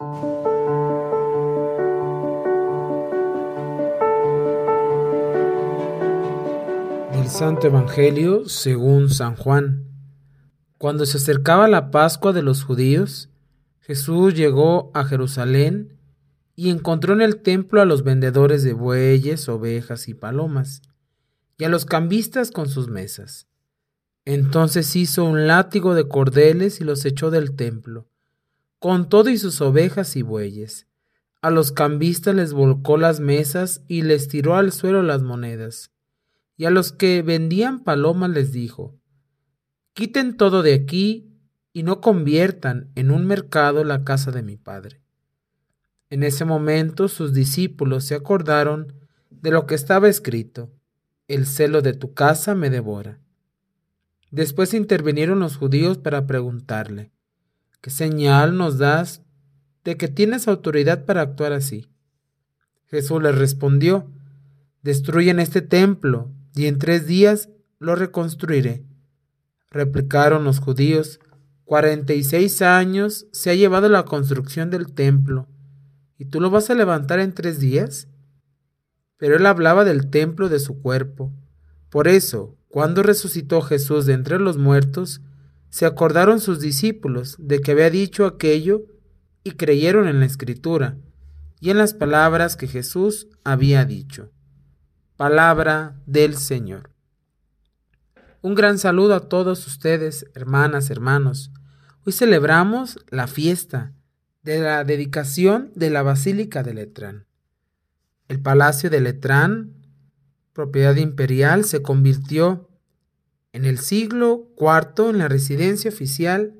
Del Santo Evangelio según San Juan. Cuando se acercaba la Pascua de los judíos, Jesús llegó a Jerusalén y encontró en el templo a los vendedores de bueyes, ovejas y palomas, y a los cambistas con sus mesas. Entonces hizo un látigo de cordeles y los echó del templo, con todo y sus ovejas y bueyes. A los cambistas les volcó las mesas y les tiró al suelo las monedas. Y a los que vendían palomas les dijo, Quiten todo de aquí y no conviertan en un mercado la casa de mi padre. En ese momento sus discípulos se acordaron de lo que estaba escrito, el celo de tu casa me devora. Después intervinieron los judíos para preguntarle, ¿qué señal nos das de que tienes autoridad para actuar así? Jesús les respondió, destruyen este templo y en tres días lo reconstruiré. Replicaron los judíos, cuarenta y seis años se ha llevado la construcción del templo ¿Y tú lo vas a levantar en tres días? Pero él hablaba del templo de su cuerpo. Por eso, cuando resucitó Jesús de entre los muertos, se acordaron sus discípulos de que había dicho aquello y creyeron en la escritura y en las palabras que Jesús había dicho. Palabra del Señor. Un gran saludo a todos ustedes, hermanas, hermanos. Hoy celebramos la fiesta de la dedicación de la Basílica de Letrán. El Palacio de Letrán, propiedad imperial, se convirtió en el siglo IV en la residencia oficial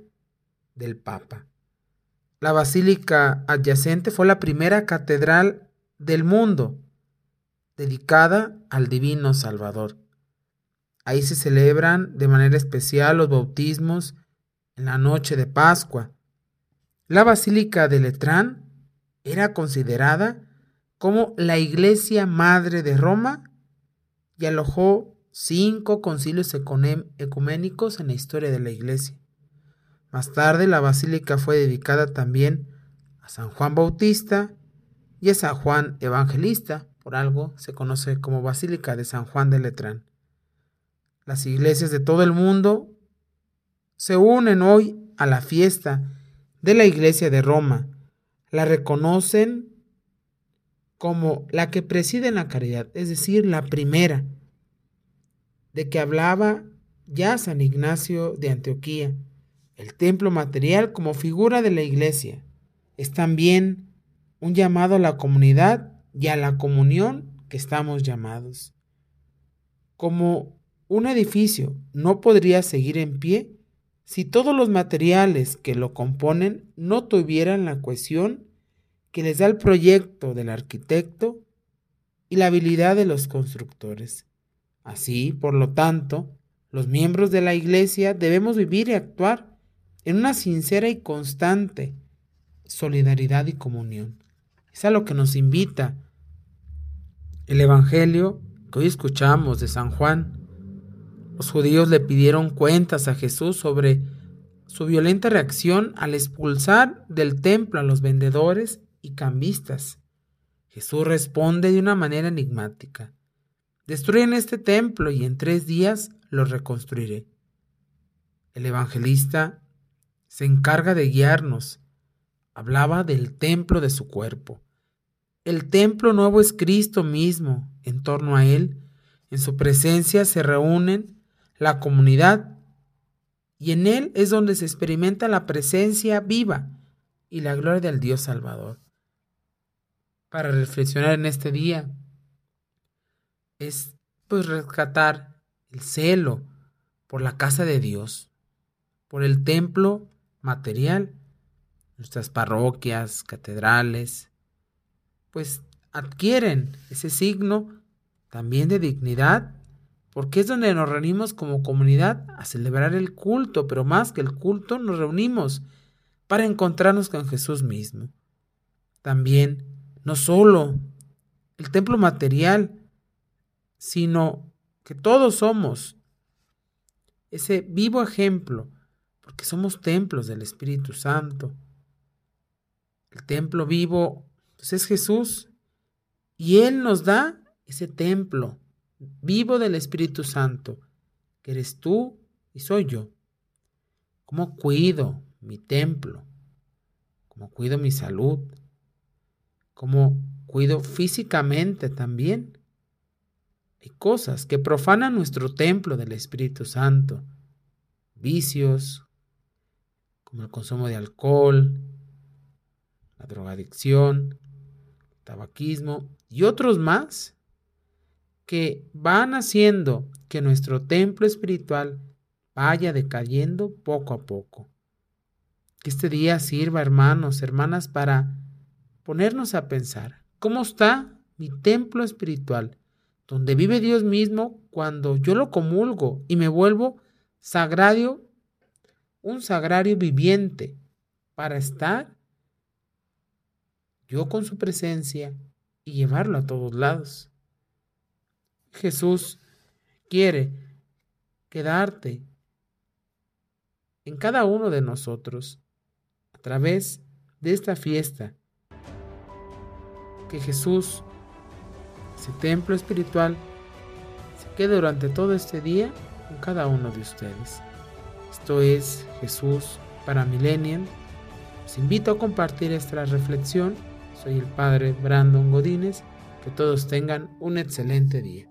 del Papa. La basílica adyacente fue la primera catedral del mundo dedicada al Divino Salvador. Ahí se celebran de manera especial los bautismos en la noche de Pascua la Basílica de Letrán era considerada como la iglesia madre de Roma y alojó cinco concilios ecuménicos en la historia de la iglesia. Más tarde la basílica fue dedicada también a San Juan Bautista y a San Juan Evangelista, por algo se conoce como Basílica de San Juan de Letrán. Las iglesias de todo el mundo se unen hoy a la fiesta de la Iglesia de Roma. La reconocen como la que preside en la caridad, es decir, la primera, de que hablaba ya San Ignacio de Antioquía. El templo material como figura de la iglesia es también un llamado a la comunidad y a la comunión que estamos llamados. Como un edificio no podría seguir en pie si todos los materiales que lo componen no tuvieran la cohesión que les da el proyecto del arquitecto y la habilidad de los constructores. Así, por lo tanto, los miembros de la Iglesia debemos vivir y actuar en una sincera y constante solidaridad y comunión. Es a lo que nos invita el Evangelio que hoy escuchamos de San Juan. Los judíos le pidieron cuentas a Jesús sobre su violenta reacción al expulsar del templo a los vendedores y cambistas. Jesús responde de una manera enigmática. Destruyen este templo y en tres días lo reconstruiré. El evangelista se encarga de guiarnos. Hablaba del templo de su cuerpo. El templo nuevo es Cristo mismo. En torno a Él, en su presencia se reúnen la comunidad, y en él es donde se experimenta la presencia viva y la gloria del Dios Salvador. Para reflexionar en este día es pues rescatar el celo por la casa de Dios, por el templo material, nuestras parroquias, catedrales, pues adquieren ese signo también de dignidad porque es donde nos reunimos como comunidad a celebrar el culto, pero más que el culto nos reunimos para encontrarnos con Jesús mismo. También, no solo el templo material, sino que todos somos ese vivo ejemplo, porque somos templos del Espíritu Santo. El templo vivo pues, es Jesús y Él nos da ese templo vivo del Espíritu Santo, que eres tú y soy yo. ¿Cómo cuido mi templo? ¿Cómo cuido mi salud? ¿Cómo cuido físicamente también? Hay cosas que profanan nuestro templo del Espíritu Santo, vicios, como el consumo de alcohol, la drogadicción, tabaquismo y otros más que van haciendo que nuestro templo espiritual vaya decayendo poco a poco. Que este día sirva, hermanos, hermanas, para ponernos a pensar, ¿cómo está mi templo espiritual? Donde vive Dios mismo cuando yo lo comulgo y me vuelvo sagrario, un sagrario viviente para estar yo con su presencia y llevarlo a todos lados. Jesús quiere quedarte en cada uno de nosotros a través de esta fiesta. Que Jesús, ese templo espiritual, se quede durante todo este día con cada uno de ustedes. Esto es Jesús para Millennium. Os invito a compartir esta reflexión. Soy el Padre Brandon Godínez. Que todos tengan un excelente día.